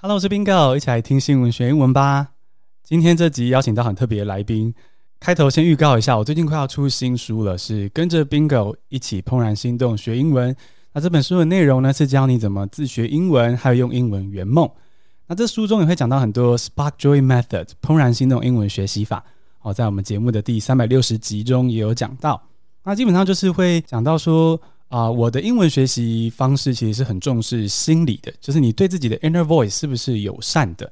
Hello，我是 Bingo，一起来听新闻学英文吧。今天这集邀请到很特别的来宾，开头先预告一下，我最近快要出新书了，是跟着 Bingo 一起怦然心动学英文。那这本书的内容呢，是教你怎么自学英文，还有用英文圆梦。那这书中也会讲到很多 Spark Joy Method 怦然心动英文学习法。好，在我们节目的第三百六十集中也有讲到。那基本上就是会讲到说。啊、我的英文学习方式其实是很重视心理的，就是你对自己的 inner voice 是不是友善的？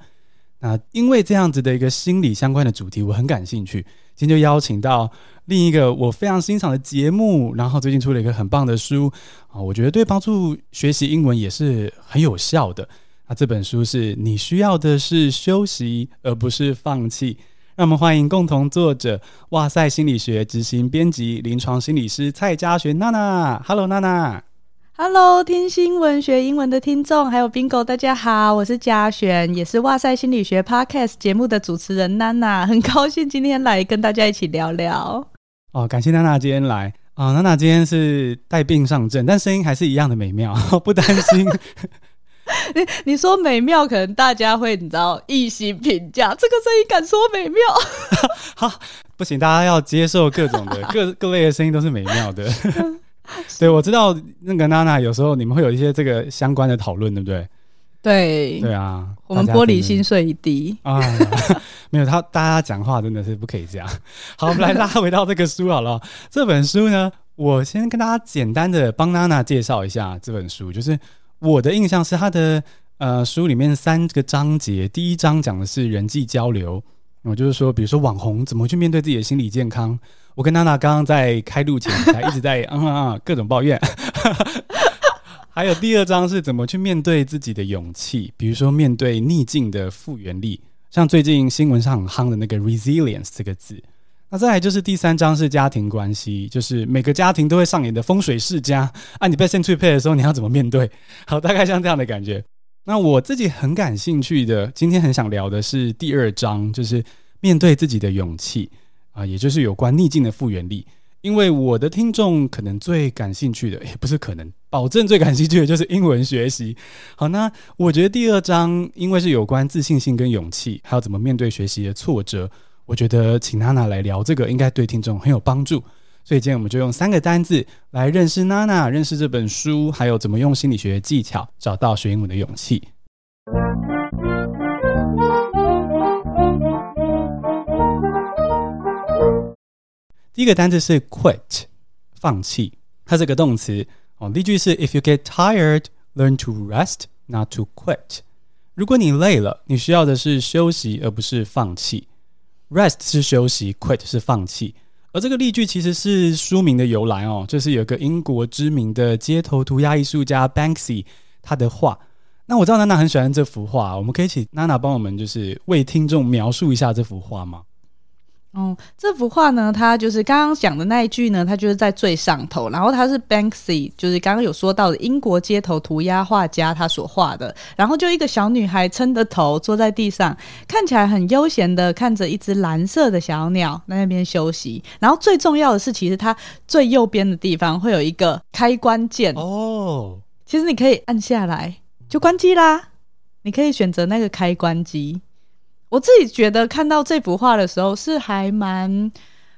那因为这样子的一个心理相关的主题，我很感兴趣。今天就邀请到另一个我非常欣赏的节目，然后最近出了一个很棒的书啊，我觉得对帮助学习英文也是很有效的。那这本书是你需要的是休息，而不是放弃。让我们欢迎共同作者，哇塞心理学执行编辑、临床心理师蔡佳璇娜娜。Hello，娜娜。Hello，听新闻学英文的听众，还有 Bingo，大家好，我是佳璇，也是哇塞心理学 Podcast 节目的主持人娜娜，很高兴今天来跟大家一起聊聊。哦，感谢娜娜今天来啊，娜娜今天是带病上阵，但声音还是一样的美妙，不担心。你你说美妙，可能大家会你知道一心评价这个声音，敢说美妙？好，不行，大家要接受各种的 各各类的声音都是美妙的。对，我知道那个娜娜有时候你们会有一些这个相关的讨论，对不对？对对啊，我们玻璃心碎一地啊，没有他，大家讲话真的是不可以这样。好，我们来拉回到这个书好了。这本书呢，我先跟大家简单的帮娜娜介绍一下这本书，就是。我的印象是他的呃书里面三个章节，第一章讲的是人际交流，我就是说，比如说网红怎么去面对自己的心理健康。我跟娜娜刚刚在开录前才一直在 嗯嗯嗯各种抱怨。还有第二章是怎么去面对自己的勇气，比如说面对逆境的复原力，像最近新闻上很夯的那个 resilience 这个字。那再来就是第三章是家庭关系，就是每个家庭都会上演的风水世家啊，你被 send to pay 的时候，你要怎么面对？好，大概像这样的感觉。那我自己很感兴趣的，今天很想聊的是第二章，就是面对自己的勇气啊，也就是有关逆境的复原力。因为我的听众可能最感兴趣的，也不是可能，保证最感兴趣的就是英文学习。好，那我觉得第二章因为是有关自信心跟勇气，还有怎么面对学习的挫折。我觉得请娜娜来聊这个，应该对听众很有帮助。所以今天我们就用三个单字来认识娜娜，认识这本书，还有怎么用心理学技巧找到学英文的勇气。第一个单字是 quit，放弃，它是个动词哦。例句是：If you get tired, learn to rest, not to quit。如果你累了，你需要的是休息，而不是放弃。Rest 是休息，quit 是放弃。而这个例句其实是书名的由来哦，就是有个英国知名的街头涂鸦艺术家 Banksy 他的画。那我知道娜娜很喜欢这幅画，我们可以请娜娜帮我们就是为听众描述一下这幅画吗？哦，这幅画呢，它就是刚刚讲的那一句呢，它就是在最上头，然后它是 Banksy，就是刚刚有说到的英国街头涂鸦画家他所画的，然后就一个小女孩撑着头坐在地上，看起来很悠闲的看着一只蓝色的小鸟在那边休息，然后最重要的是，其实它最右边的地方会有一个开关键哦，其实你可以按下来就关机啦，你可以选择那个开关机。我自己觉得看到这幅画的时候是还蛮，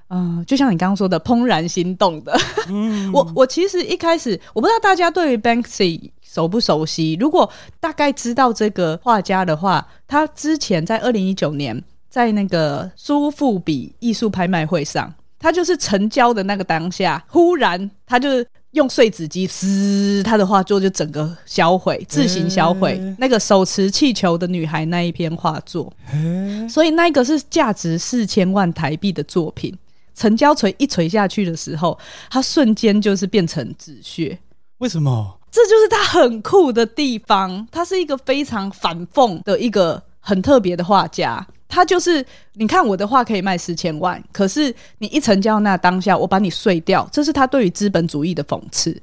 嗯、呃，就像你刚刚说的怦然心动的。嗯、我我其实一开始我不知道大家对于 Banksy 熟不熟悉，如果大概知道这个画家的话，他之前在二零一九年在那个苏富比艺术拍卖会上，他就是成交的那个当下，忽然他就。用碎纸机撕他的画作，就整个销毁，自行销毁、欸、那个手持气球的女孩那一篇画作，欸、所以那个是价值四千万台币的作品。成交锤一锤下去的时候，它瞬间就是变成纸屑。为什么？这就是他很酷的地方。他是一个非常反讽的一个很特别的画家。他就是，你看我的画可以卖四千万，可是你一成交那当下，我把你碎掉，这是他对于资本主义的讽刺。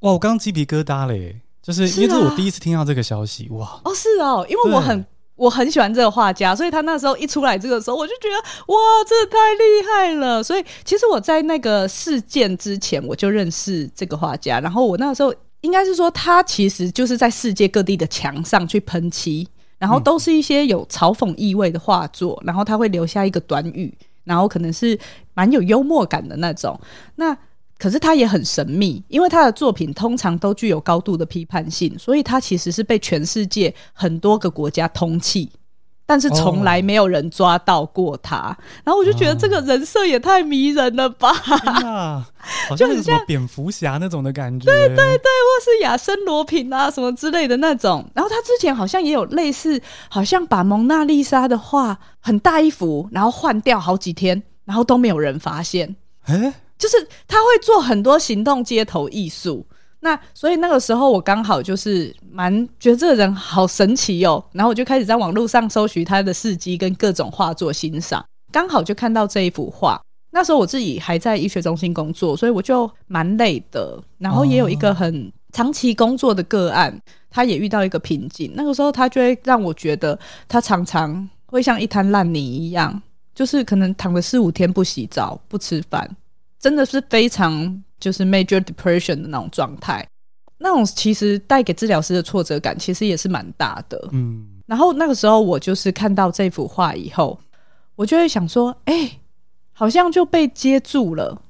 哇，我刚鸡皮疙瘩嘞，就是因为这是我第一次听到这个消息，啊、哇！哦，是哦，因为我很我很喜欢这个画家，所以他那时候一出来这个时候，我就觉得哇，这太厉害了。所以其实我在那个事件之前，我就认识这个画家，然后我那时候应该是说，他其实就是在世界各地的墙上去喷漆。然后都是一些有嘲讽意味的画作，然后他会留下一个短语，然后可能是蛮有幽默感的那种。那可是他也很神秘，因为他的作品通常都具有高度的批判性，所以他其实是被全世界很多个国家通缉。但是从来没有人抓到过他，哦、然后我就觉得这个人设也太迷人了吧！啊、好像是什么蝙蝠侠那种的感觉，对对对，或是亚森罗品啊什么之类的那种。然后他之前好像也有类似，好像把蒙娜丽莎的画很大一幅，然后换掉好几天，然后都没有人发现。诶，就是他会做很多行动街头艺术。那所以那个时候我刚好就是蛮觉得这个人好神奇哦，然后我就开始在网络上搜寻他的事迹跟各种画作欣赏，刚好就看到这一幅画。那时候我自己还在医学中心工作，所以我就蛮累的，然后也有一个很长期工作的个案，他也遇到一个瓶颈。那个时候他就会让我觉得他常常会像一滩烂泥一样，就是可能躺了四五天不洗澡不吃饭，真的是非常。就是 major depression 的那种状态，那种其实带给治疗师的挫折感其实也是蛮大的。嗯，然后那个时候我就是看到这幅画以后，我就会想说，哎、欸，好像就被接住了，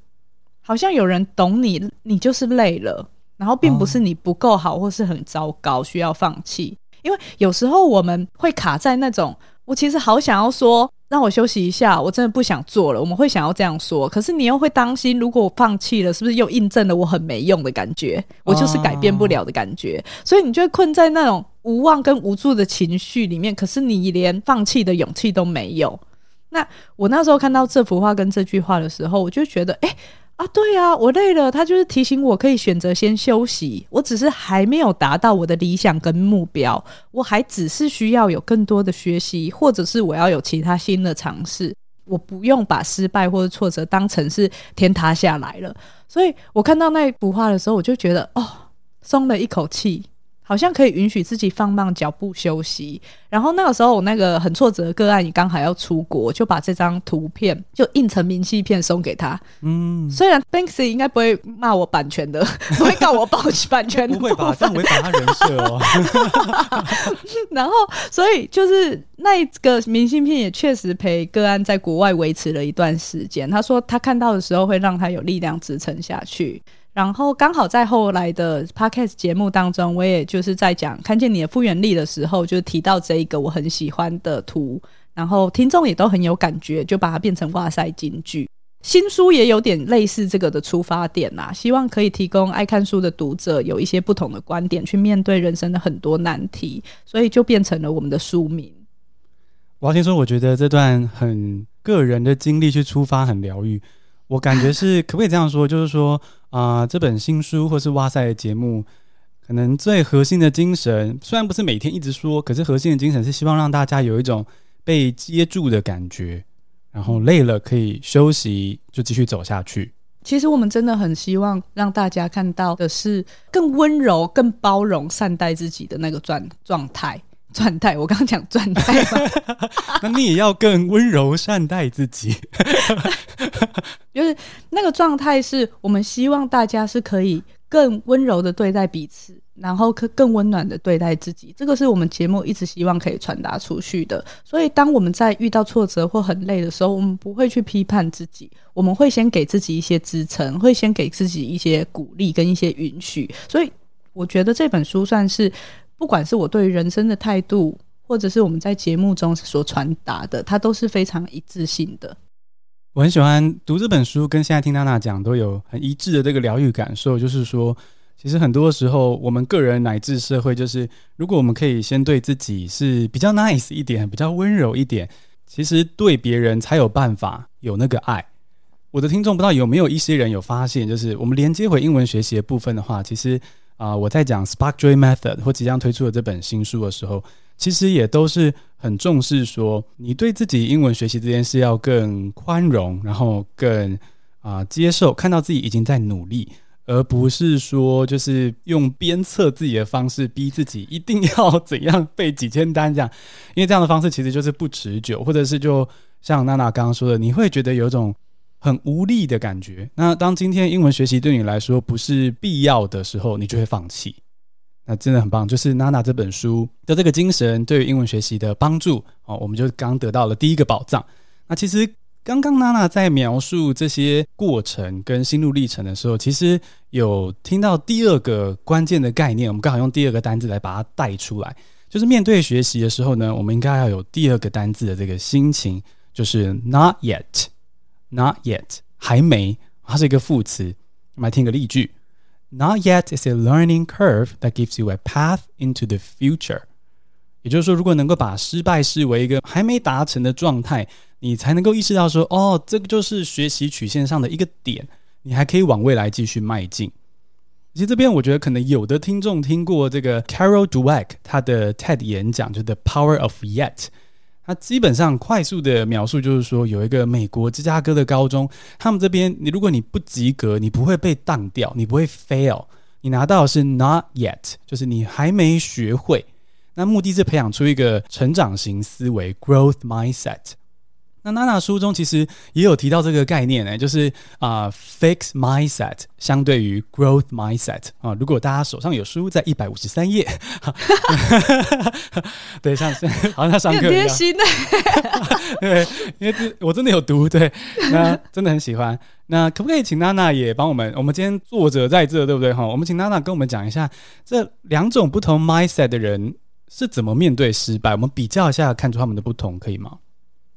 好像有人懂你，你就是累了，然后并不是你不够好或是很糟糕需要放弃，因为有时候我们会卡在那种，我其实好想要说。让我休息一下，我真的不想做了。我们会想要这样说，可是你又会担心，如果我放弃了，是不是又印证了我很没用的感觉？我就是改变不了的感觉，所以你就会困在那种无望跟无助的情绪里面。可是你连放弃的勇气都没有。那我那时候看到这幅画跟这句话的时候，我就觉得，哎。啊，对啊，我累了。他就是提醒我可以选择先休息。我只是还没有达到我的理想跟目标，我还只是需要有更多的学习，或者是我要有其他新的尝试。我不用把失败或者挫折当成是天塌下来了。所以我看到那一幅画的时候，我就觉得哦，松了一口气。好像可以允许自己放慢脚步休息，然后那个时候我那个很挫折的个案也刚好要出国，就把这张图片就印成明信片送给他。嗯，虽然 Banksy 应该不会骂我版权的，不会告我保持版权的，不会吧？这样违反他人设哦。然后，所以就是那个明信片也确实陪个案在国外维持了一段时间。他说他看到的时候会让他有力量支撑下去。然后刚好在后来的 podcast 节目当中，我也就是在讲看见你的复原力的时候，就提到这一个我很喜欢的图，然后听众也都很有感觉，就把它变成哇塞金句。新书也有点类似这个的出发点呐，希望可以提供爱看书的读者有一些不同的观点去面对人生的很多难题，所以就变成了我们的书名。我要先说，我觉得这段很个人的经历去出发很疗愈。我感觉是 可不可以这样说？就是说啊、呃，这本新书或是哇塞的节目，可能最核心的精神，虽然不是每天一直说，可是核心的精神是希望让大家有一种被接住的感觉，然后累了可以休息，就继续走下去。其实我们真的很希望让大家看到的是更温柔、更包容、善待自己的那个状状态。状态，我刚刚讲状态，那你也要更温柔善待自己。就是那个状态，是我们希望大家是可以更温柔的对待彼此，然后可更温暖的对待自己。这个是我们节目一直希望可以传达出去的。所以，当我们在遇到挫折或很累的时候，我们不会去批判自己，我们会先给自己一些支撑，会先给自己一些鼓励跟一些允许。所以，我觉得这本书算是。不管是我对于人生的态度，或者是我们在节目中所传达的，它都是非常一致性的。我很喜欢读这本书，跟现在听娜娜讲都有很一致的这个疗愈感受。就是说，其实很多时候，我们个人乃至社会，就是如果我们可以先对自己是比较 nice 一点，比较温柔一点，其实对别人才有办法有那个爱。我的听众不知道有没有一些人有发现，就是我们连接回英文学习的部分的话，其实。啊、我在讲 Spark Joy Method 或即将推出的这本新书的时候，其实也都是很重视说，你对自己英文学习这件事要更宽容，然后更啊、接受，看到自己已经在努力，而不是说就是用鞭策自己的方式逼自己一定要 怎样背几千单这样，因为这样的方式其实就是不持久，或者是就像娜娜刚刚说的，你会觉得有种。很无力的感觉。那当今天英文学习对你来说不是必要的时候，你就会放弃。那真的很棒，就是娜娜这本书的这个精神对于英文学习的帮助哦，我们就刚得到了第一个宝藏。那其实刚刚娜娜在描述这些过程跟心路历程的时候，其实有听到第二个关键的概念，我们刚好用第二个单字来把它带出来，就是面对学习的时候呢，我们应该要有第二个单字的这个心情，就是 not yet yet，not yet，还没，它是一个副词。我们来听个例句。Not yet is a learning curve that gives you a path into the future。也就是说，如果能够把失败视为一个还没达成的状态，你才能够意识到说，哦，这个就是学习曲线上的一个点，你还可以往未来继续迈进。其实这边我觉得可能有的听众听过这个 Carol Dweck 他的 TED 演讲，就是 The Power of Yet。他基本上快速的描述就是说，有一个美国芝加哥的高中，他们这边你如果你不及格，你不会被当掉，你不会 fail，你拿到是 not yet，就是你还没学会。那目的是培养出一个成长型思维 growth mindset。那娜娜书中其实也有提到这个概念呢，就是啊、呃、fixed mindset 相对于 growth mindset 啊。如果大家手上有书，在一百五十三页，对，像好像上课一样。贴心的，对，因为这我真的有读，对，那真的很喜欢。那可不可以请娜娜也帮我们？我们今天作者在这，对不对？哈，我们请娜娜跟我们讲一下这两种不同 mindset 的人是怎么面对失败。我们比较一下，看出他们的不同，可以吗？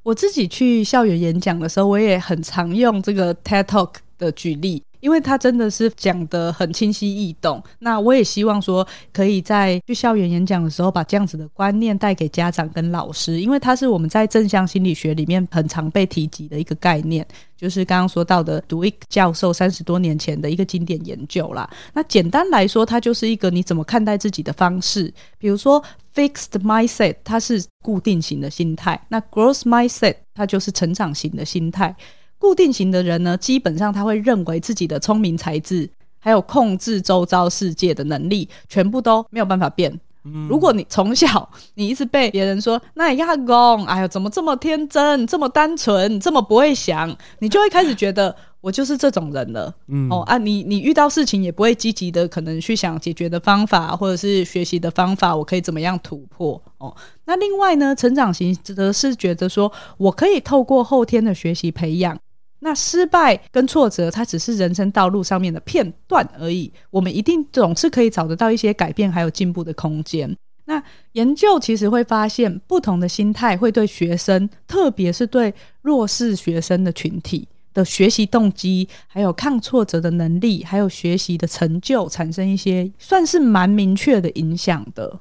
我自己去校园演讲的时候，我也很常用这个 TED Talk 的举例，因为他真的是讲得很清晰易懂。那我也希望说，可以在去校园演讲的时候，把这样子的观念带给家长跟老师，因为它是我们在正向心理学里面很常被提及的一个概念，就是刚刚说到的 Duik 教授三十多年前的一个经典研究啦。那简单来说，它就是一个你怎么看待自己的方式，比如说。Fixed mindset，它是固定型的心态；那 growth mindset，它就是成长型的心态。固定型的人呢，基本上他会认为自己的聪明才智，还有控制周遭世界的能力，全部都没有办法变。嗯、如果你从小你一直被别人说，那你亚公，哎呀，怎么这么天真，这么单纯，这么不会想，你就会开始觉得。我就是这种人了，嗯，哦啊，你你遇到事情也不会积极的，可能去想解决的方法，或者是学习的方法，我可以怎么样突破？哦，那另外呢，成长型则是觉得说我可以透过后天的学习培养，那失败跟挫折，它只是人生道路上面的片段而已，我们一定总是可以找得到一些改变还有进步的空间。那研究其实会发现，不同的心态会对学生，特别是对弱势学生的群体。的学习动机，还有抗挫折的能力，还有学习的成就，产生一些算是蛮明确的影响的。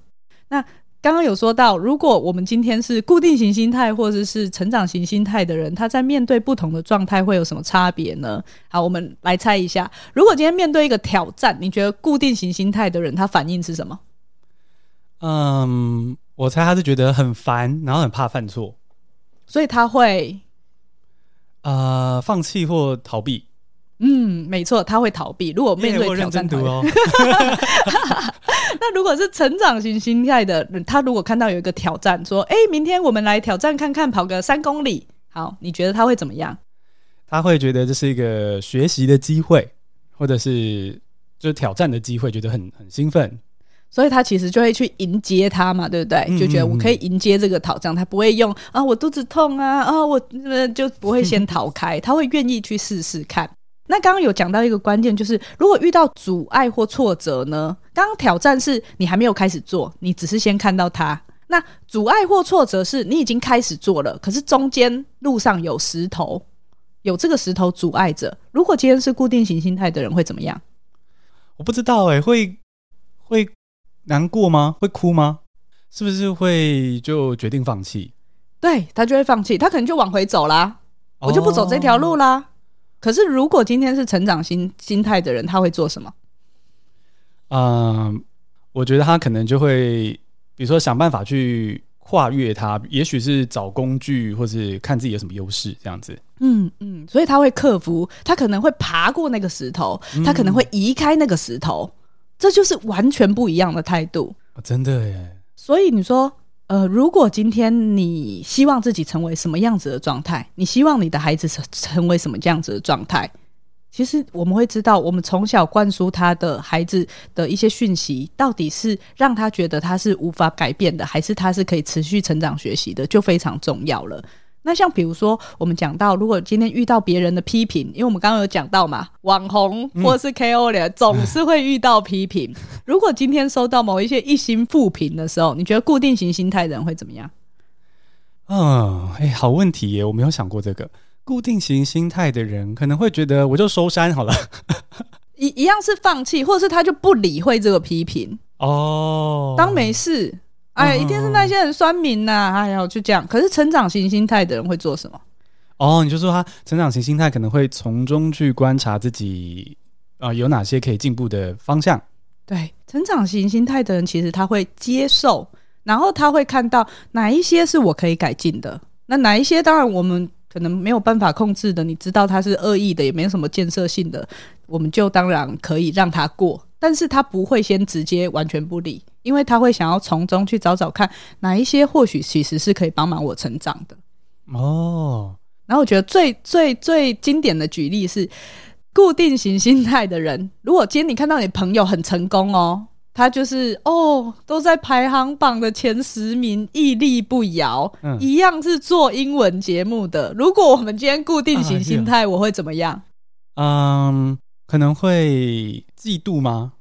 那刚刚有说到，如果我们今天是固定型心态，或者是成长型心态的人，他在面对不同的状态会有什么差别呢？好，我们来猜一下，如果今天面对一个挑战，你觉得固定型心态的人他反应是什么？嗯，我猜他是觉得很烦，然后很怕犯错，所以他会。呃，放弃或逃避，嗯，没错，他会逃避。如果面对挑战，那如果是成长型心态的，他如果看到有一个挑战，说：“哎、欸，明天我们来挑战看看，跑个三公里。”好，你觉得他会怎么样？他会觉得这是一个学习的机会，或者是就是挑战的机会，觉得很很兴奋。所以他其实就会去迎接他嘛，对不对？就觉得我可以迎接这个挑战，他不会用啊，我肚子痛啊，啊，我就不会先逃开，他会愿意去试试看。那刚刚有讲到一个关键，就是如果遇到阻碍或挫折呢？刚刚挑战是你还没有开始做，你只是先看到它。那阻碍或挫折是你已经开始做了，可是中间路上有石头，有这个石头阻碍着。如果今天是固定型心态的人会怎么样？我不知道哎、欸，会会。难过吗？会哭吗？是不是会就决定放弃？对，他就会放弃，他可能就往回走啦，哦、我就不走这条路啦。可是如果今天是成长心心态的人，他会做什么？嗯、呃，我觉得他可能就会，比如说想办法去跨越它，也许是找工具，或是看自己有什么优势，这样子。嗯嗯，所以他会克服，他可能会爬过那个石头，他可能会移开那个石头。嗯这就是完全不一样的态度，哦，真的耶。所以你说，呃，如果今天你希望自己成为什么样子的状态，你希望你的孩子成成为什么这样子的状态，其实我们会知道，我们从小灌输他的孩子的一些讯息，到底是让他觉得他是无法改变的，还是他是可以持续成长学习的，就非常重要了。那像比如说，我们讲到，如果今天遇到别人的批评，因为我们刚刚有讲到嘛，网红或是 KOL 总是会遇到批评。嗯、如果今天收到某一些一心负评的时候，你觉得固定型心态的人会怎么样？嗯，哎，好问题耶，我没有想过这个。固定型心态的人可能会觉得，我就收山好了，一一样是放弃，或者是他就不理会这个批评哦，当没事。哎，一定是那些人酸民呐、啊！哎呀，就这样。可是成长型心态的人会做什么？哦，你就说他成长型心态可能会从中去观察自己啊、呃，有哪些可以进步的方向。对，成长型心态的人其实他会接受，然后他会看到哪一些是我可以改进的，那哪一些当然我们。可能没有办法控制的，你知道他是恶意的，也没有什么建设性的，我们就当然可以让他过，但是他不会先直接完全不理，因为他会想要从中去找找看哪一些或许其实是可以帮忙我成长的。哦，然后我觉得最最最经典的举例是固定型心态的人，如果今天你看到你朋友很成功哦。他就是哦，都在排行榜的前十名，屹立不摇。嗯，一样是做英文节目的。如果我们今天固定型心态，我会怎么样？嗯，可能会嫉妒吗？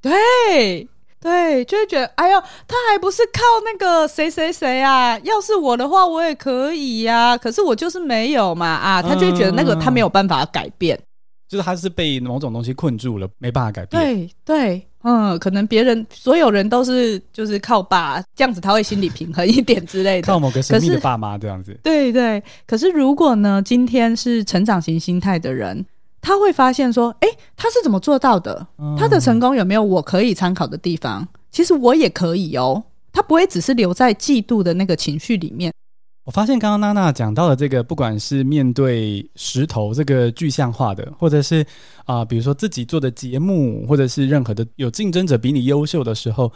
对对，就会觉得，哎呦，他还不是靠那个谁谁谁啊？要是我的话，我也可以呀、啊。可是我就是没有嘛啊！他就会觉得那个他没有办法改变，就是他是被某种东西困住了，没办法改变。对对。嗯，可能别人所有人都是就是靠爸这样子，他会心理平衡一点之类的。靠某个神秘的爸妈这样子。对对。可是如果呢，今天是成长型心态的人，他会发现说，哎，他是怎么做到的？他的成功有没有我可以参考的地方？其实我也可以哦。他不会只是留在嫉妒的那个情绪里面。我发现刚刚娜娜讲到的这个，不管是面对石头这个具象化的，或者是啊、呃，比如说自己做的节目，或者是任何的有竞争者比你优秀的时候，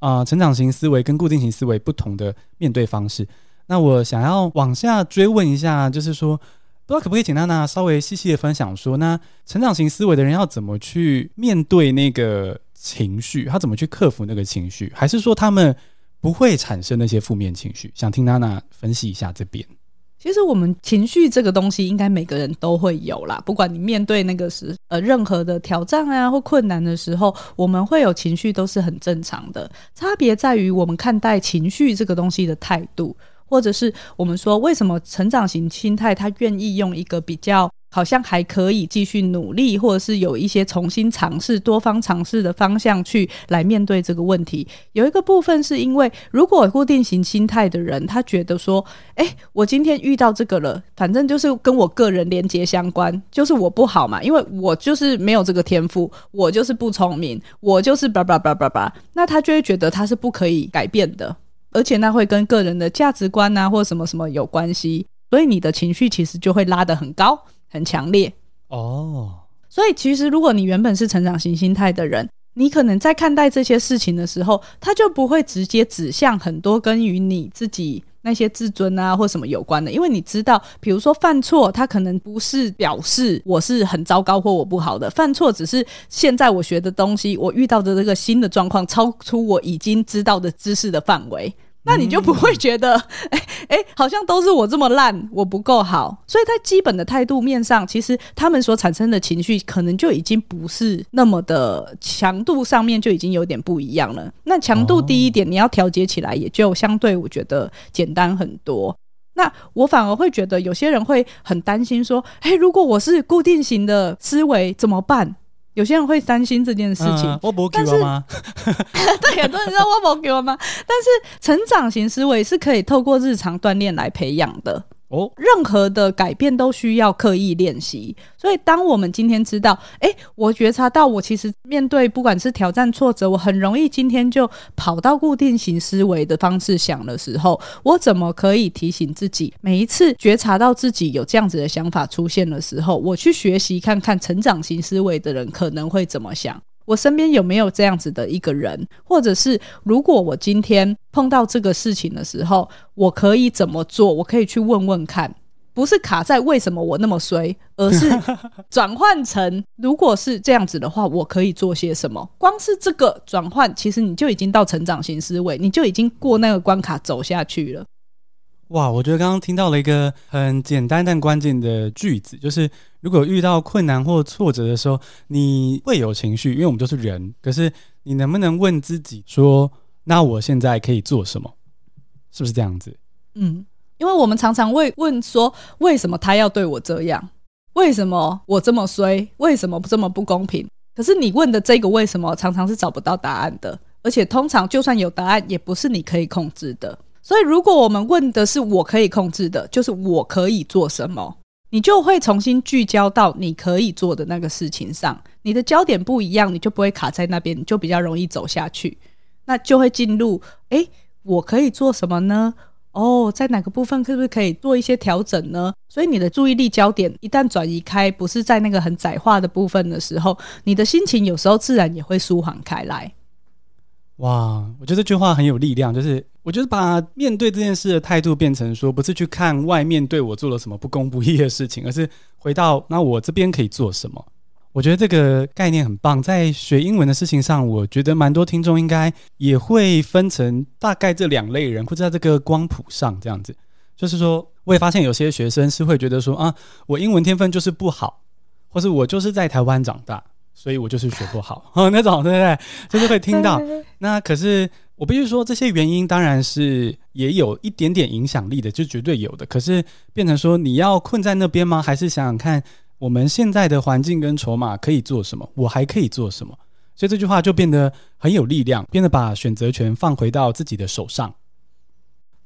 啊、呃，成长型思维跟固定型思维不同的面对方式。那我想要往下追问一下，就是说，不知道可不可以请娜娜稍微细细的分享说，那成长型思维的人要怎么去面对那个情绪，他怎么去克服那个情绪，还是说他们？不会产生那些负面情绪，想听娜娜分析一下这边。其实我们情绪这个东西，应该每个人都会有啦。不管你面对那个时呃任何的挑战啊或困难的时候，我们会有情绪都是很正常的。差别在于我们看待情绪这个东西的态度，或者是我们说为什么成长型心态他愿意用一个比较。好像还可以继续努力，或者是有一些重新尝试、多方尝试的方向去来面对这个问题。有一个部分是因为，如果固定型心态的人，他觉得说：“诶，我今天遇到这个了，反正就是跟我个人连接相关，就是我不好嘛，因为我就是没有这个天赋，我就是不聪明，我就是叭叭叭叭叭。”那他就会觉得他是不可以改变的，而且那会跟个人的价值观啊，或什么什么有关系，所以你的情绪其实就会拉得很高。很强烈哦，所以其实如果你原本是成长型心态的人，你可能在看待这些事情的时候，他就不会直接指向很多跟与你自己那些自尊啊或什么有关的，因为你知道，比如说犯错，他可能不是表示我是很糟糕或我不好的，犯错只是现在我学的东西，我遇到的这个新的状况超出我已经知道的知识的范围。那你就不会觉得，哎、哎、好像都是我这么烂，我不够好。所以在基本的态度面上，其实他们所产生的情绪，可能就已经不是那么的强度上面就已经有点不一样了。那强度低一点，你要调节起来，也就相对我觉得简单很多。那我反而会觉得，有些人会很担心说，哎、如果我是固定型的思维怎么办？有些人会担心这件事情，嗯、我不给我吗？对，很多人说我不给我吗？但是成长型思维是可以透过日常锻炼来培养的。哦，任何的改变都需要刻意练习。所以，当我们今天知道，哎，我觉察到我其实面对不管是挑战、挫折，我很容易今天就跑到固定型思维的方式想的时候，我怎么可以提醒自己，每一次觉察到自己有这样子的想法出现的时候，我去学习看看成长型思维的人可能会怎么想。我身边有没有这样子的一个人，或者是如果我今天碰到这个事情的时候，我可以怎么做？我可以去问问看。不是卡在为什么我那么衰，而是 转换成如果是这样子的话，我可以做些什么？光是这个转换，其实你就已经到成长型思维，你就已经过那个关卡走下去了。哇，我觉得刚刚听到了一个很简单但关键的句子，就是如果遇到困难或挫折的时候，你会有情绪，因为我们都是人。可是你能不能问自己说，那我现在可以做什么？是不是这样子？嗯。因为我们常常会问说，为什么他要对我这样？为什么我这么衰？为什么这么不公平？可是你问的这个为什么，常常是找不到答案的，而且通常就算有答案，也不是你可以控制的。所以，如果我们问的是我可以控制的，就是我可以做什么，你就会重新聚焦到你可以做的那个事情上。你的焦点不一样，你就不会卡在那边，你就比较容易走下去。那就会进入，诶，我可以做什么呢？哦，在哪个部分是不是可以做一些调整呢？所以你的注意力焦点一旦转移开，不是在那个很窄化的部分的时候，你的心情有时候自然也会舒缓开来。哇，我觉得这句话很有力量，就是我觉得把面对这件事的态度变成说，不是去看外面对我做了什么不公不义的事情，而是回到那我这边可以做什么。我觉得这个概念很棒，在学英文的事情上，我觉得蛮多听众应该也会分成大概这两类人，或者在这个光谱上这样子。就是说，我也发现有些学生是会觉得说啊，我英文天分就是不好，或是我就是在台湾长大，所以我就是学不好，那种对不对？就是会听到。那可是我必须说，这些原因当然是也有一点点影响力的，就绝对有的。可是变成说你要困在那边吗？还是想想看？我们现在的环境跟筹码可以做什么？我还可以做什么？所以这句话就变得很有力量，变得把选择权放回到自己的手上。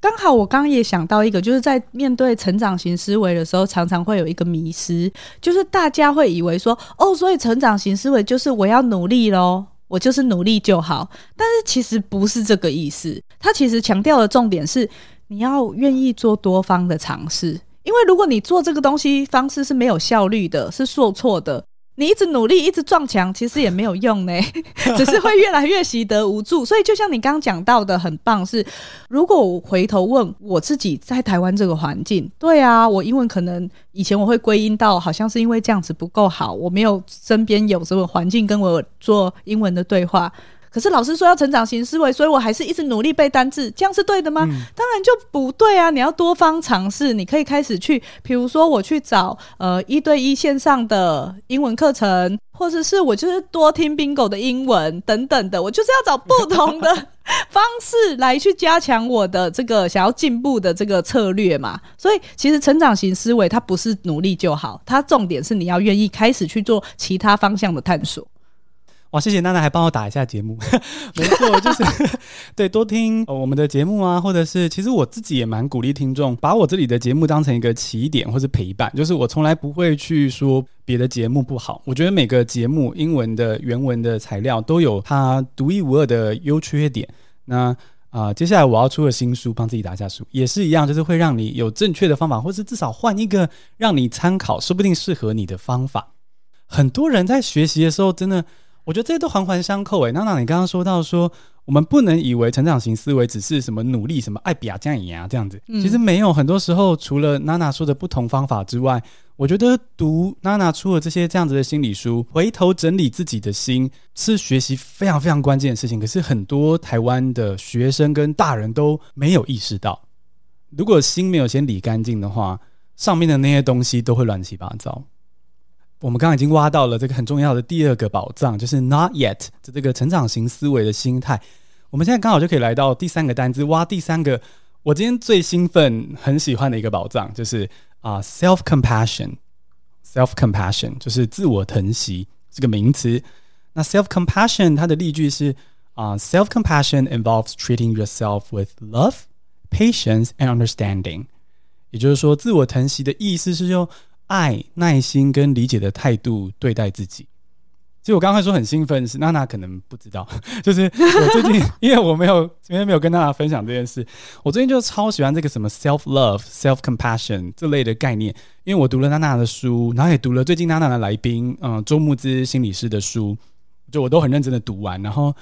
刚好我刚刚也想到一个，就是在面对成长型思维的时候，常常会有一个迷失，就是大家会以为说，哦，所以成长型思维就是我要努力咯，我就是努力就好。但是其实不是这个意思，他其实强调的重点是你要愿意做多方的尝试。因为如果你做这个东西方式是没有效率的，是受挫的，你一直努力，一直撞墙，其实也没有用呢，只是会越来越习得无助。所以就像你刚刚讲到的，很棒是，如果我回头问我自己，在台湾这个环境，对啊，我英文可能以前我会归因到好像是因为这样子不够好，我没有身边有什么环境跟我做英文的对话。可是老师说要成长型思维，所以我还是一直努力背单字，这样是对的吗？嗯、当然就不对啊！你要多方尝试，你可以开始去，比如说我去找呃一对一线上的英文课程，或者是我就是多听 Bingo 的英文等等的，我就是要找不同的方式来去加强我的这个想要进步的这个策略嘛。所以其实成长型思维它不是努力就好，它重点是你要愿意开始去做其他方向的探索。哇，谢谢娜娜还帮我打一下节目，没错，就是 对多听我们的节目啊，或者是其实我自己也蛮鼓励听众把我这里的节目当成一个起点或是陪伴，就是我从来不会去说别的节目不好，我觉得每个节目英文的原文的材料都有它独一无二的优缺点。那啊、接下来我要出的新书，帮自己打一下书，也是一样，就是会让你有正确的方法，或是至少换一个让你参考，说不定适合你的方法。很多人在学习的时候，真的。我觉得这些都环环相扣诶。娜娜，你刚刚说到说，我们不能以为成长型思维只是什么努力、什么爱比啊这样呀这样子。其实没有，很多时候除了娜娜说的不同方法之外，我觉得读娜娜出了这些这样子的心理书，回头整理自己的心，是学习非常非常关键的事情。可是很多台湾的学生跟大人都没有意识到，如果心没有先理干净的话，上面的那些东西都会乱七八糟。我们刚刚已经挖到了这个很重要的第二个宝藏，就是 not yet 的这个成长型思维的心态。我们现在刚好就可以来到第三个单字，挖第三个我今天最兴奋、很喜欢的一个宝藏，就是啊、self compassion。self compassion 就是自我疼惜这个名词。那 self compassion 它的例句是啊、self compassion involves treating yourself with love, patience and understanding。也就是说，自我疼惜的意思是用。爱、耐心跟理解的态度对待自己。其实我刚刚说很兴奋，是娜娜可能不知道，就是我最近因为我没有今天没有跟大家分享这件事，我最近就超喜欢这个什么 self love、self compassion 这类的概念，因为我读了娜娜的书，然后也读了最近娜娜的来宾，嗯，周慕姿心理师的书，就我都很认真的读完，然后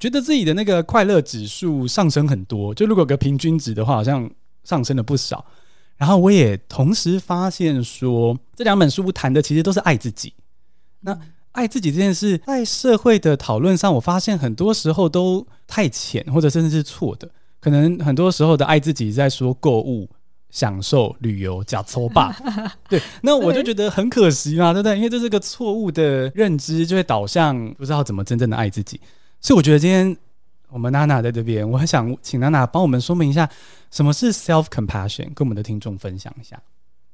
觉得自己的那个快乐指数上升很多，就如果个平均值的话，好像上升了不少。然后我也同时发现说，这两本书谈的其实都是爱自己。那爱自己这件事，在社会的讨论上，我发现很多时候都太浅，或者甚至是错的。可能很多时候的爱自己，在说购物、享受、旅游、假抽霸。对，那我就觉得很可惜嘛，对不对？因为这是个错误的认知，就会导向不知道怎么真正的爱自己。所以我觉得今天我们娜娜在这边，我很想请娜娜帮我们说明一下。什么是 self compassion？跟我们的听众分享一下。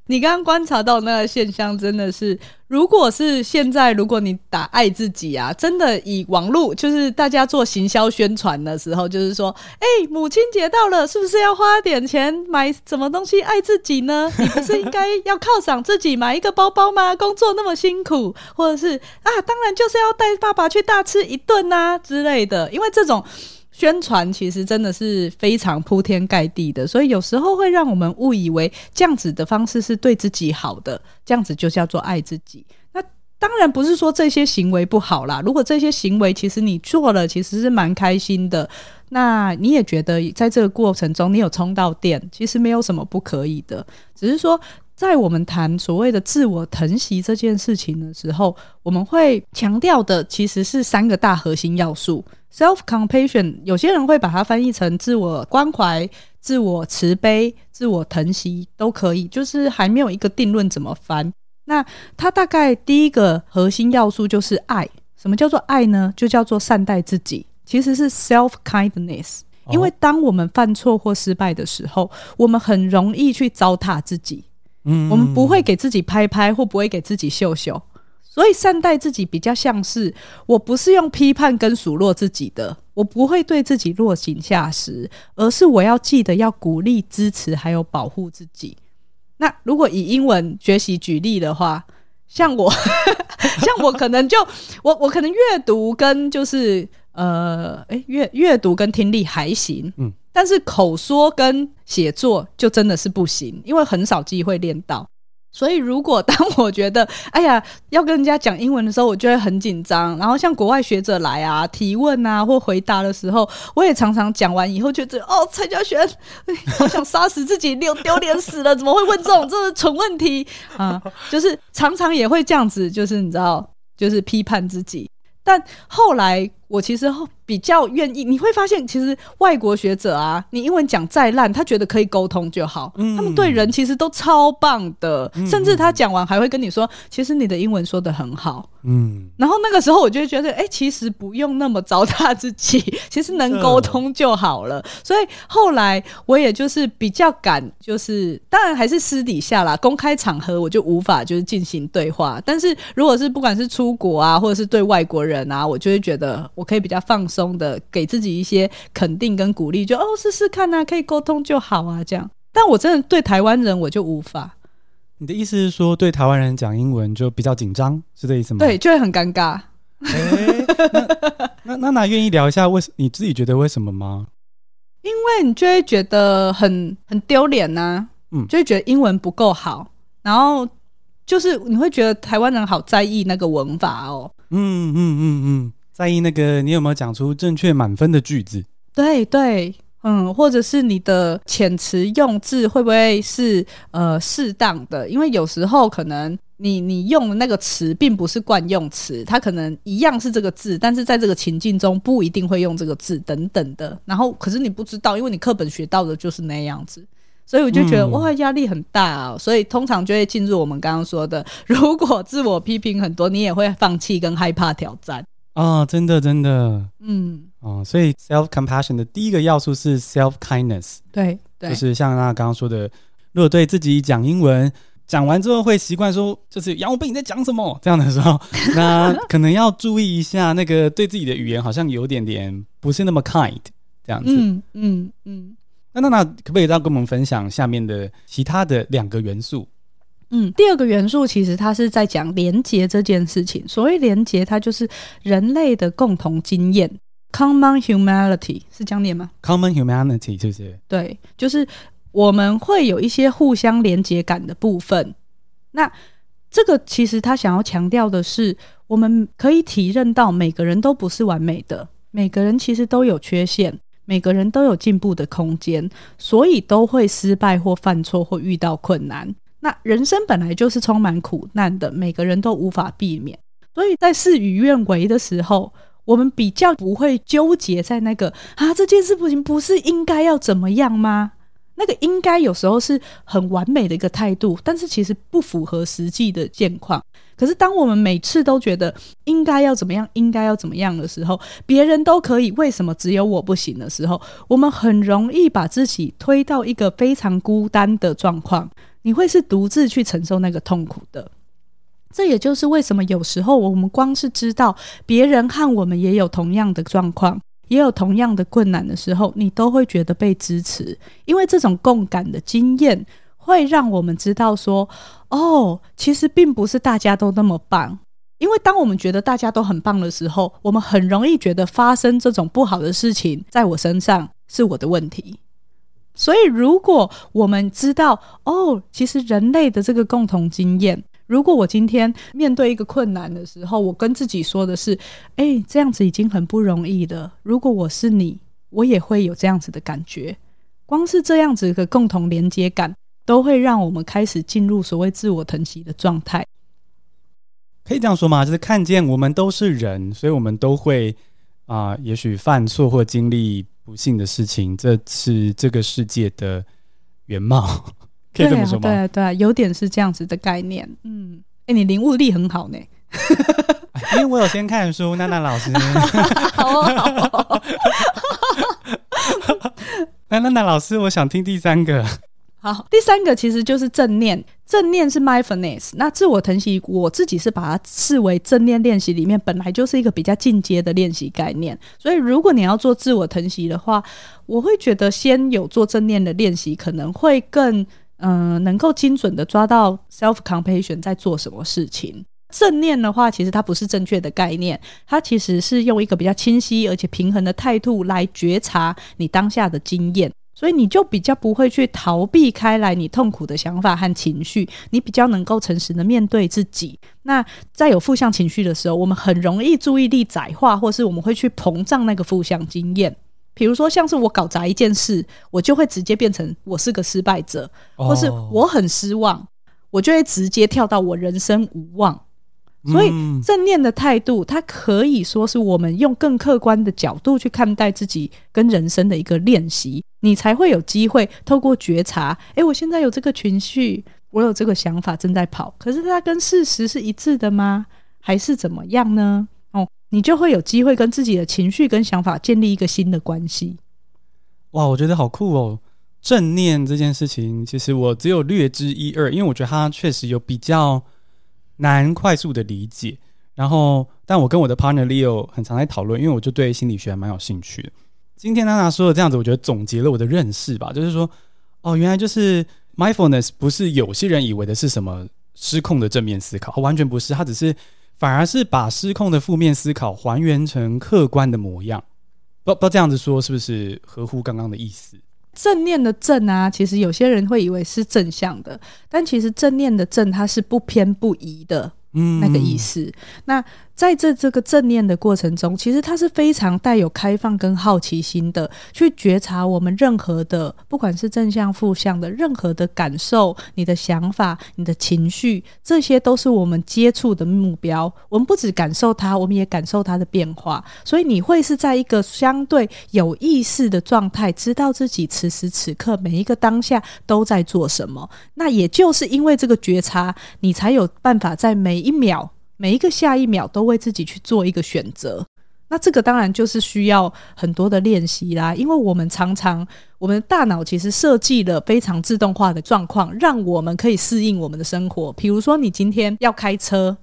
你刚刚观察到那个现象，真的是，如果是现在，如果你打爱自己啊，真的以网络就是大家做行销宣传的时候，就是说，哎、母亲节到了，是不是要花点钱买什么东西爱自己呢？你不是应该要犒赏自己买一个包包吗？工作那么辛苦，或者是啊，当然就是要带爸爸去大吃一顿啊之类的，因为这种。宣传其实真的是非常铺天盖地的，所以有时候会让我们误以为这样子的方式是对自己好的，这样子就叫做爱自己。那当然不是说这些行为不好啦，如果这些行为其实你做了，其实是蛮开心的，那你也觉得在这个过程中你有充到电，其实没有什么不可以的，只是说。在我们谈所谓的自我疼惜这件事情的时候，我们会强调的其实是三个大核心要素：self compassion，有些人会把它翻译成自我关怀、自我慈悲、自我疼惜都可以，就是还没有一个定论怎么翻。那它大概第一个核心要素就是爱。什么叫做爱呢？就叫做善待自己，其实是 self kindness。因为当我们犯错或失败的时候，我们很容易去糟蹋自己。嗯，我们不会给自己拍拍，或不会给自己秀秀，所以善待自己比较像是，我不是用批判跟数落自己的，我不会对自己落井下石，而是我要记得要鼓励、支持还有保护自己。那如果以英文学习举例的话，像我，像我可能就我我可能阅读跟就是呃，诶，阅阅读跟听力还行，嗯。但是口说跟写作就真的是不行，因为很少机会练到。所以如果当我觉得哎呀要跟人家讲英文的时候，我就会很紧张。然后像国外学者来啊提问啊或回答的时候，我也常常讲完以后觉得 哦，蔡佳璇，好想杀死自己，丢丢脸死了，怎么会问这种这是蠢问题啊？就是常常也会这样子，就是你知道，就是批判自己。但后来我其实。比较愿意，你会发现，其实外国学者啊，你英文讲再烂，他觉得可以沟通就好。嗯，他们对人其实都超棒的，嗯，甚至他讲完还会跟你说，其实你的英文说的很好。嗯，然后那个时候我就会觉得，哎，其实不用那么糟蹋自己，其实能沟通就好了。所以后来我也就是比较敢，就是当然还是私底下啦，公开场合我就无法就是进行对话。但是如果是不管是出国啊，或者是对外国人啊，我就会觉得我可以比较放松的给自己一些肯定跟鼓励，就哦试试看啊，可以沟通就好啊，这样。但我真的对台湾人我就无法。你的意思是说，对台湾人讲英文就比较紧张，是这意思吗？对，就会很尴尬。欸、那那娜娜愿意聊一下为什你自己觉得为什么吗？因为你就会觉得很很丢脸呐，嗯，就会觉得英文不够好，然后就是你会觉得台湾人好在意那个文法哦，嗯嗯嗯嗯，在意那个你有没有讲出正确满分的句子？对对。嗯，或者是你的遣词用字会不会是呃适当的？因为有时候可能你你用的那个词并不是惯用词，它可能一样是这个字，但是在这个情境中不一定会用这个字等等的。然后可是你不知道，因为你课本学到的就是那样子，所以我就觉得、嗯、哇压力很大啊。所以通常就会进入我们刚刚说的，如果自我批评很多，你也会放弃跟害怕挑战。啊、哦，真的，真的，嗯，哦，所以 self compassion 的第一个要素是 self kindness，对，对，就是像娜刚刚说的，如果对自己讲英文讲完之后会习惯说，就是杨武斌你在讲什么？这样的时候，那可能要注意一下，那个对自己的语言好像有点点不是那么 kind 这样子，嗯嗯嗯，那娜娜可不可以再跟我们分享下面的其他的两个元素？嗯，第二个元素其实它是在讲连结这件事情。所谓连结，它就是人类的共同经验 （common humanity） 是这样念吗？common humanity 是不是？对，就是我们会有一些互相连结感的部分。那这个其实他想要强调的是，我们可以体认到每个人都不是完美的，每个人其实都有缺陷。每个人都有进步的空间，所以都会失败或犯错或遇到困难。那人生本来就是充满苦难的，每个人都无法避免。所以在事与愿违的时候，我们比较不会纠结在那个啊，这件事不行，不是应该要怎么样吗？那个应该有时候是很完美的一个态度，但是其实不符合实际的现况。可是当我们每次都觉得应该要怎么样，应该要怎么样的时候，别人都可以，为什么只有我不行的时候，我们很容易把自己推到一个非常孤单的状况。你会是独自去承受那个痛苦的。这也就是为什么有时候我们光是知道别人和我们也有同样的状况。也有同样的困难的时候，你都会觉得被支持，因为这种共感的经验会让我们知道说，哦，其实并不是大家都那么棒。因为当我们觉得大家都很棒的时候，我们很容易觉得发生这种不好的事情在我身上是我的问题。所以，如果我们知道，哦，其实人类的这个共同经验。如果我今天面对一个困难的时候，我跟自己说的是：“哎，这样子已经很不容易了。如果我是你，我也会有这样子的感觉。光是这样子的共同连接感，都会让我们开始进入所谓自我疼惜的状态。可以这样说吗？就是看见我们都是人，所以我们都会啊、呃，也许犯错或经历不幸的事情，这是这个世界的原貌。”可以这么说吗？对啊，对啊，有点是这样子的概念。嗯，哎，你领悟力很好呢。因为我有先看书，娜娜老师。好哦。那娜娜老师，我想听第三个。好，第三个其实就是正念。正念是 mindfulness。那自我疼惜，我自己是把它视为正念练习里面本来就是一个比较进阶的练习概念。所以，如果你要做自我疼惜的话，我会觉得先有做正念的练习，可能会更。嗯、能够精准的抓到 self compassion 在做什么事情。正念的话，其实它不是正确的概念，它其实是用一个比较清晰而且平衡的态度来觉察你当下的经验，所以你就比较不会去逃避开来你痛苦的想法和情绪，你比较能够诚实的面对自己。那在有负向情绪的时候，我们很容易注意力窄化，或是我们会去膨胀那个负向经验。比如说，像是我搞砸一件事，我就会直接变成我是个失败者，或是我很失望，我就会直接跳到我人生无望。所以，正念的态度，它可以说是我们用更客观的角度去看待自己跟人生的一个练习，你才会有机会透过觉察，诶，我现在有这个情绪，我有这个想法正在跑，可是它跟事实是一致的吗？还是怎么样呢？哦你就会有机会跟自己的情绪跟想法建立一个新的关系。哇，我觉得好酷哦！正念这件事情，其实我只有略知一二，因为我觉得它确实有比较难快速的理解。然后，但我跟我的 partner Leo 很常在讨论，因为我就对心理学还蛮有兴趣的。今天娜娜说的这样子，我觉得总结了我的认识吧，就是说，哦，原来就是 mindfulness 不是有些人以为的是什么失控的正面思考，完全不是，它只是。反而是把失控的负面思考还原成客观的模样，不不这样子说是不是合乎刚刚的意思？正念的正啊，其实有些人会以为是正向的，但其实正念的正它是不偏不倚的，嗯，那个意思。嗯、那在这这个正念的过程中，其实它是非常带有开放跟好奇心的，去觉察我们任何的，不管是正向负向的任何的感受、你的想法、你的情绪，这些都是我们接触的目标。我们不只感受它，我们也感受它的变化。所以你会是在一个相对有意识的状态，知道自己此时此刻每一个当下都在做什么。那也就是因为这个觉察，你才有办法在每一秒。每一个下一秒都为自己去做一个选择，那这个当然就是需要很多的练习啦。因为我们常常，我们的大脑其实设计了非常自动化的状况，让我们可以适应我们的生活。比如说，你今天要开车。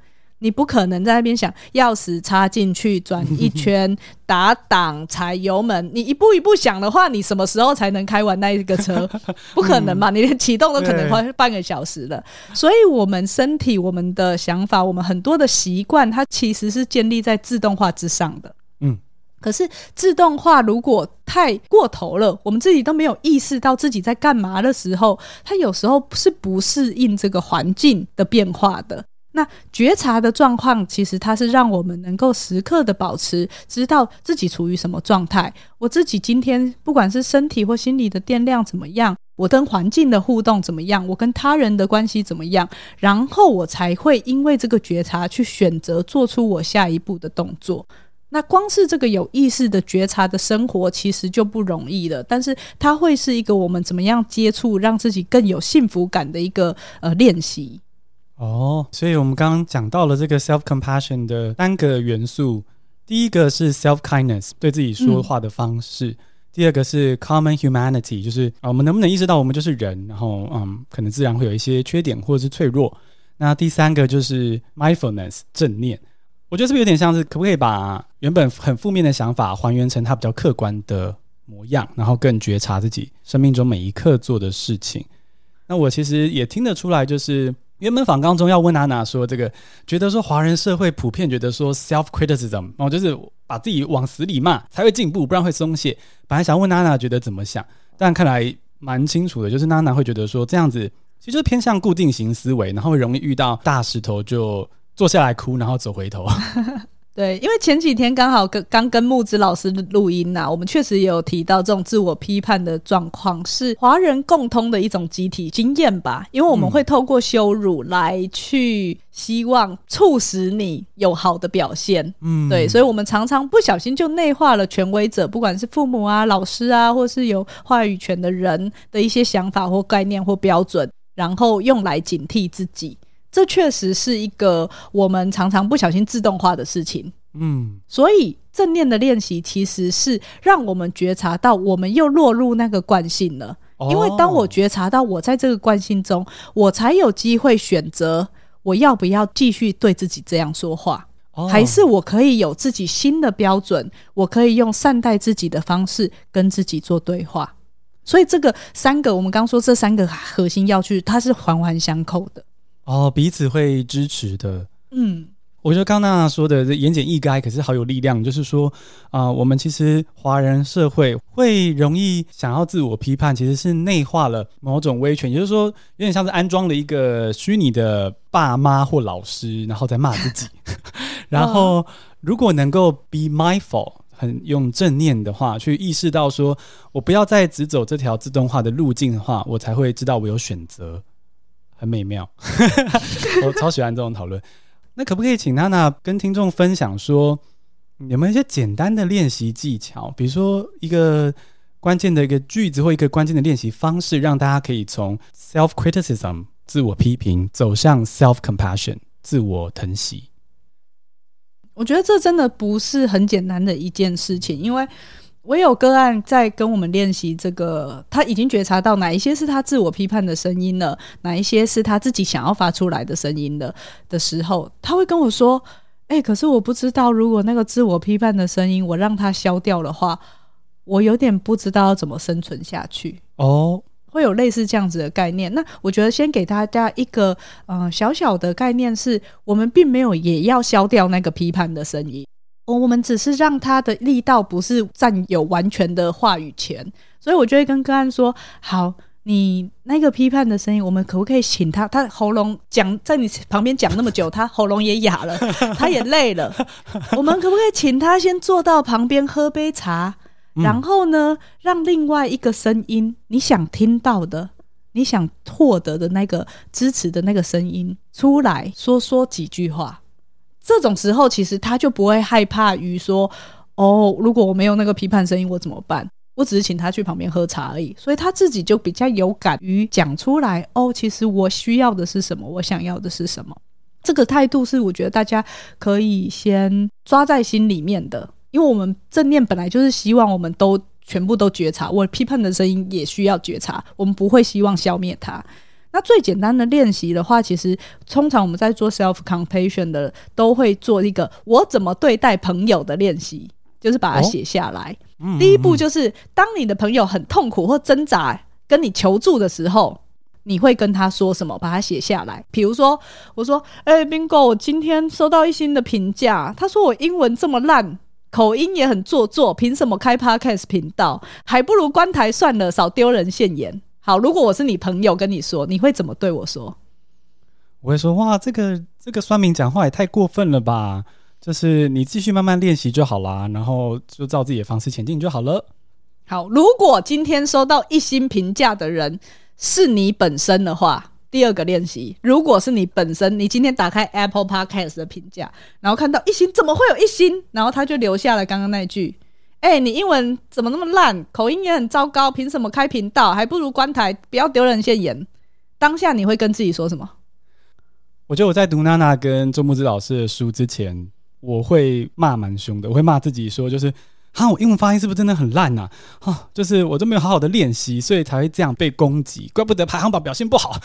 你不可能在那边想钥匙插进去转一圈打档踩油门，你一步一步想的话，你什么时候才能开完那一个车？不可能嘛！你连启动都可能花半个小时了。所以，我们身体、我们的想法、我们很多的习惯，它其实是建立在自动化之上的。嗯，可是自动化如果太过头了，我们自己都没有意识到自己在干嘛的时候，它有时候是不适应这个环境的变化的。那觉察的状况，其实它是让我们能够时刻的保持，知道自己处于什么状态。我自己今天不管是身体或心理的电量怎么样，我跟环境的互动怎么样，我跟他人的关系怎么样，然后我才会因为这个觉察去选择做出我下一步的动作。那光是这个有意识的觉察的生活，其实就不容易了。但是它会是一个我们怎么样接触，让自己更有幸福感的一个呃练习。哦，所以我们刚刚讲到了这个 self compassion 的三个元素，第一个是 self kindness，对自己说话的方式；第二个是 common humanity，就是啊，我们能不能意识到我们就是人，然后嗯，可能自然会有一些缺点或者是脆弱。那第三个就是 mindfulness，正念。我觉得是不是有点像是可不可以把原本很负面的想法还原成它比较客观的模样，然后更觉察自己生命中每一刻做的事情？那我其实也听得出来，就是。原本访纲中要问娜娜说，这个觉得说华人社会普遍觉得说 self criticism，哦，就是把自己往死里骂才会进步，不然会松懈。本来想问娜娜觉得怎么想，但看来蛮清楚的，就是娜娜会觉得说这样子其实就偏向固定型思维，然后会容易遇到大石头就坐下来哭，然后走回头。对，因为前几天刚好跟刚跟木子老师录音呐、啊，我们确实也有提到这种自我批判的状况是华人共通的一种集体经验吧。因为我们会透过羞辱来去希望促使你有好的表现，嗯，对，所以我们常常不小心就内化了权威者，不管是父母啊、老师啊，或是有话语权的人的一些想法或概念或标准，然后用来警惕自己。这确实是一个我们常常不小心自动化的事情，嗯，所以正念的练习其实是让我们觉察到我们又落入那个惯性了。哦，因为当我觉察到我在这个惯性中，我才有机会选择我要不要继续对自己这样说话，哦，还是我可以有自己新的标准，我可以用善待自己的方式跟自己做对话。所以这个三个，我们刚说这三个核心要去，它是环环相扣的。哦，彼此会支持的。嗯，我觉得刚刚娜娜说的言简意赅，可是好有力量。就是说，啊、呃，我们其实华人社会会容易想要自我批判，其实是内化了某种威权，也就是说，有点像是安装了一个虚拟的爸妈或老师，然后再骂自己。然后，如果能够 be mindful，很用正念的话，去意识到说我不要再只走这条自动化的路径的话，我才会知道我有选择。很美妙，我超喜欢这种讨论。那可不可以请娜娜跟听众分享说，有没有一些简单的练习技巧？比如说一个关键的一个句子或一个关键的练习方式，让大家可以从 self criticism 自我批评走向 self compassion 自我疼惜。我觉得这真的不是很简单的一件事情，因为。我有个案在跟我们练习这个，他已经觉察到哪一些是他自我批判的声音了，哪一些是他自己想要发出来的声音了的时候，他会跟我说：“哎、欸，可是我不知道，如果那个自我批判的声音我让它消掉的话，我有点不知道要怎么生存下去。”哦，会有类似这样子的概念。那我觉得先给大家一个嗯、呃、小小的概念是，我们并没有也要消掉那个批判的声音。我们只是让他的力道不是占有完全的话语权，所以我就会跟个案说：好，你那个批判的声音，我们可不可以请他？他喉咙讲在你旁边讲那么久，他喉咙也哑了，他也累了。我们可不可以请他先坐到旁边喝杯茶，然后呢，让另外一个声音，你想听到的，你想获得的那个支持的那个声音出来说说几句话。这种时候，其实他就不会害怕于说：“哦，如果我没有那个批判声音，我怎么办？”我只是请他去旁边喝茶而已，所以他自己就比较有感于讲出来：“哦，其实我需要的是什么？我想要的是什么？”这个态度是我觉得大家可以先抓在心里面的，因为我们正念本来就是希望我们都全部都觉察，我批判的声音也需要觉察，我们不会希望消灭它。那最简单的练习的话，其实通常我们在做 self compassion 的，都会做一个我怎么对待朋友的练习，就是把它写下来。第一步就是，当你的朋友很痛苦或挣扎跟你求助的时候，你会跟他说什么？把它写下来。比如说，我说：“哎，Bingo，我今天收到一星的评价，他说我英文这么烂，口音也很做作，凭什么开 Podcast 频道？还不如关台算了，少丢人现眼。”好，如果我是你朋友跟你说，你会怎么对我说？我会说哇，这个这个酸民讲话也太过分了吧！就是你继续慢慢练习就好啦，然后就照自己的方式前进就好了。好，如果今天收到一星评价的人是你本身的话，第二个练习，如果是你本身，你今天打开 Apple Podcast 的评价，然后看到一星，怎么会有一星？然后他就留下了刚刚那句：“哎、欸，你英文怎么那么烂，口音也很糟糕，凭什么开频道？还不如关台，不要丢人现眼。”当下你会跟自己说什么？我觉得我在读娜娜跟周木之老师的书之前，我会骂蛮凶的，我会骂自己说，就是哈，我英文发音是不是真的很烂呐？啊，就是我都没有好好的练习，所以才会这样被攻击，怪不得排行榜表现不好。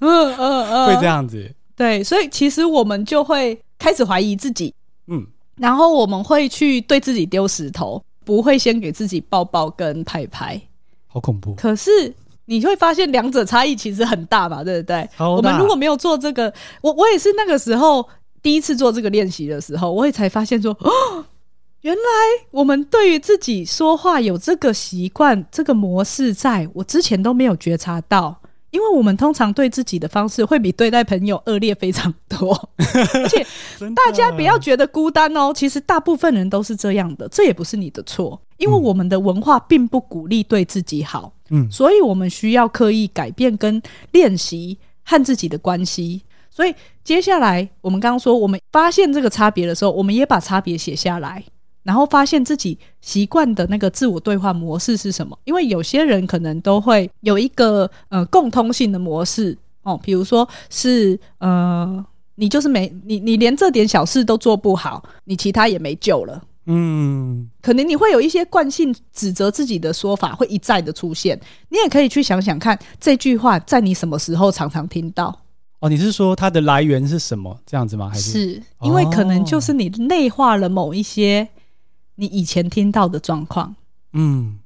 嗯嗯嗯，会这样子。对，所以其实我们就会开始怀疑自己，嗯，然后我们会去对自己丢石头，不会先给自己抱抱跟拍拍，好恐怖。可是。你会发现两者差异其实很大嘛，对不对？我们如果没有做这个，我我也是那个时候第一次做这个练习的时候，我也才发现说，哦，原来我们对于自己说话有这个习惯、这个模式，在我之前都没有觉察到。因为我们通常对自己的方式会比对待朋友恶劣非常多，而且大家不要觉得孤单哦，其实大部分人都是这样的，这也不是你的错，因为我们的文化并不鼓励对自己好，嗯，所以我们需要刻意改变跟练习和自己的关系。所以接下来我们刚刚说，我们发现这个差别的时候，我们也把差别写下来。然后发现自己习惯的那个自我对话模式是什么？因为有些人可能都会有一个呃共通性的模式哦，比如说是呃，你就是没你你连这点小事都做不好，你其他也没救了。嗯，可能你会有一些惯性指责自己的说法会一再的出现。你也可以去想想看，这句话在你什么时候常常听到？哦，你是说它的来源是什么？这样子吗？还是是因为可能就是你内化了某一些。你以前听到的状况，嗯，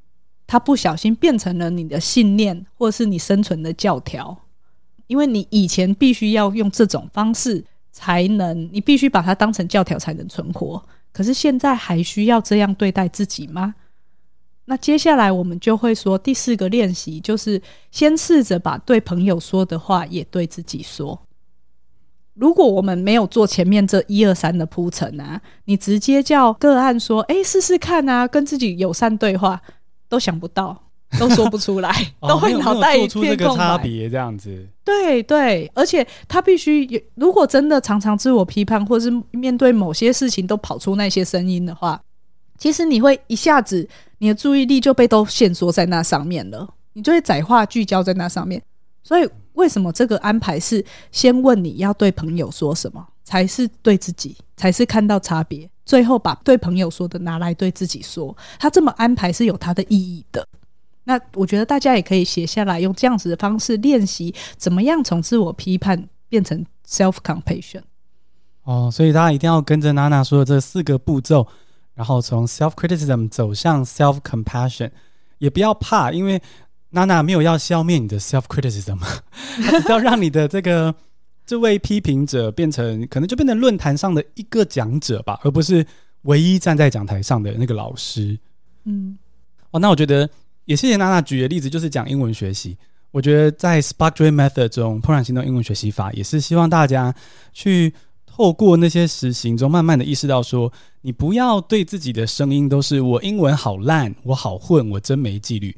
它不小心变成了你的信念，或是你生存的教条，因为你以前必须要用这种方式才能，你必须把它当成教条才能存活。可是现在还需要这样对待自己吗？那接下来我们就会说第四个练习，就是先试着把对朋友说的话也对自己说。如果我们没有做前面这一二三的铺陈啊，你直接叫个案说：“哎，试试看啊，跟自己友善对话，都想不到，都说不出来，哦、都会脑袋一片空白。”这个差别这样子。对对，而且他必须有，如果真的常常自我批判，或是面对某些事情都跑出那些声音的话，其实你会一下子你的注意力就被都限缩在那上面了，你就会窄化聚焦在那上面，所以。为什么这个安排是先问你要对朋友说什么，才是对自己，才是看到差别，最后把对朋友说的拿来对自己说？他这么安排是有他的意义的。那我觉得大家也可以写下来，用这样子的方式练习，怎么样从自我批判变成 self compassion。哦，所以大家一定要跟着娜娜说的这四个步骤，然后从 self criticism 走向 self compassion，也不要怕，因为。娜娜没有要消灭你的 self criticism，她只是要让你的这个这位批评者变成可能就变成论坛上的一个讲者吧，而不是唯一站在讲台上的那个老师。嗯，哦，那我觉得也谢谢娜娜举的例子，就是讲英文学习。我觉得在 Spark Joy Method 中，怦然心动英文学习法也是希望大家去透过那些实行中，慢慢的意识到说，你不要对自己的声音都是我英文好烂，我好混，我真没纪律。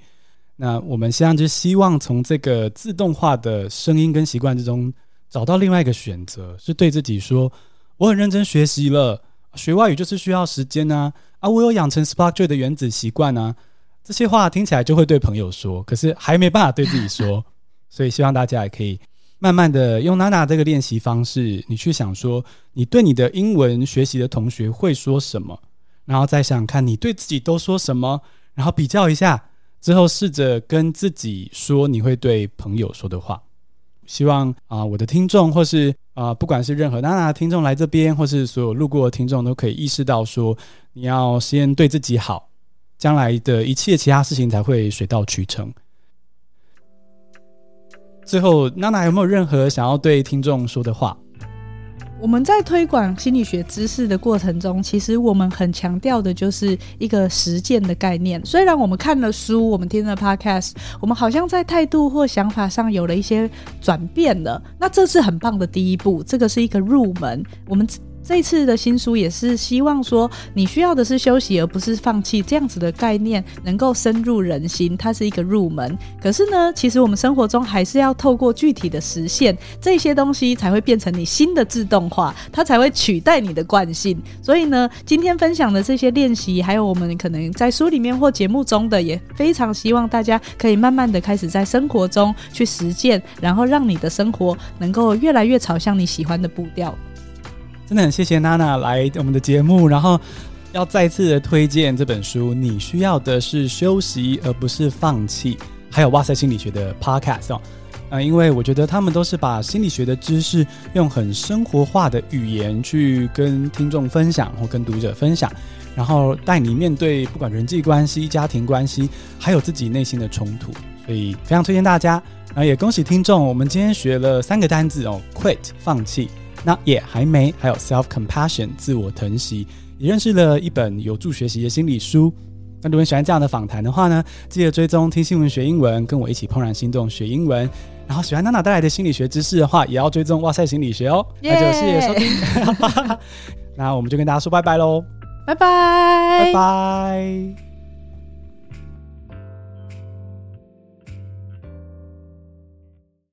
那我们现在就希望从这个自动化的声音跟习惯之中，找到另外一个选择，是对自己说：我很认真学习了，学外语就是需要时间啊，啊，我有养成 Spark Joy 的原子习惯啊，这些话听起来就会对朋友说，可是还没办法对自己说，所以希望大家也可以慢慢的用娜娜这个练习方式，你去想说，你对你的英文学习的同学会说什么，然后再想看你对自己都说什么，然后比较一下。之后试着跟自己说你会对朋友说的话，希望啊、我的听众或是啊、不管是任何娜娜听众来这边，或是所有路过的听众都可以意识到说，你要先对自己好，将来的一切其他事情才会水到渠成。最后，娜娜有没有任何想要对听众说的话？我们在推广心理学知识的过程中，其实我们很强调的就是一个实践的概念。虽然我们看了书，我们听了 podcast，我们好像在态度或想法上有了一些转变了，那这是很棒的第一步，这个是一个入门。我们。这次的新书也是希望说，你需要的是休息，而不是放弃这样子的概念，能够深入人心。它是一个入门。可是呢，其实我们生活中还是要透过具体的实现，这些东西才会变成你新的自动化，它才会取代你的惯性。所以呢，今天分享的这些练习，还有我们可能在书里面或节目中的，也非常希望大家可以慢慢的开始在生活中去实践，然后让你的生活能够越来越朝向你喜欢的步调。真的很谢谢娜娜来我们的节目，然后要再次的推荐这本书。你需要的是休息，而不是放弃。还有哇塞心理学的 Podcast 哦，呃，因为我觉得他们都是把心理学的知识用很生活化的语言去跟听众分享或跟读者分享，然后带你面对不管人际关系、家庭关系，还有自己内心的冲突。所以非常推荐大家，然后也恭喜听众，我们今天学了三个单字哦，quit 放弃。那也还没，还有 self compassion 自我疼惜，也认识了一本有助学习的心理书。那如果你喜欢这样的访谈的话呢，记得追踪听新闻学英文，跟我一起怦然心动学英文。然后喜欢娜娜带来的心理学知识的话，也要追踪哇塞心理学哦。那就谢谢收听，那我们就跟大家说拜拜喽，拜拜，拜拜。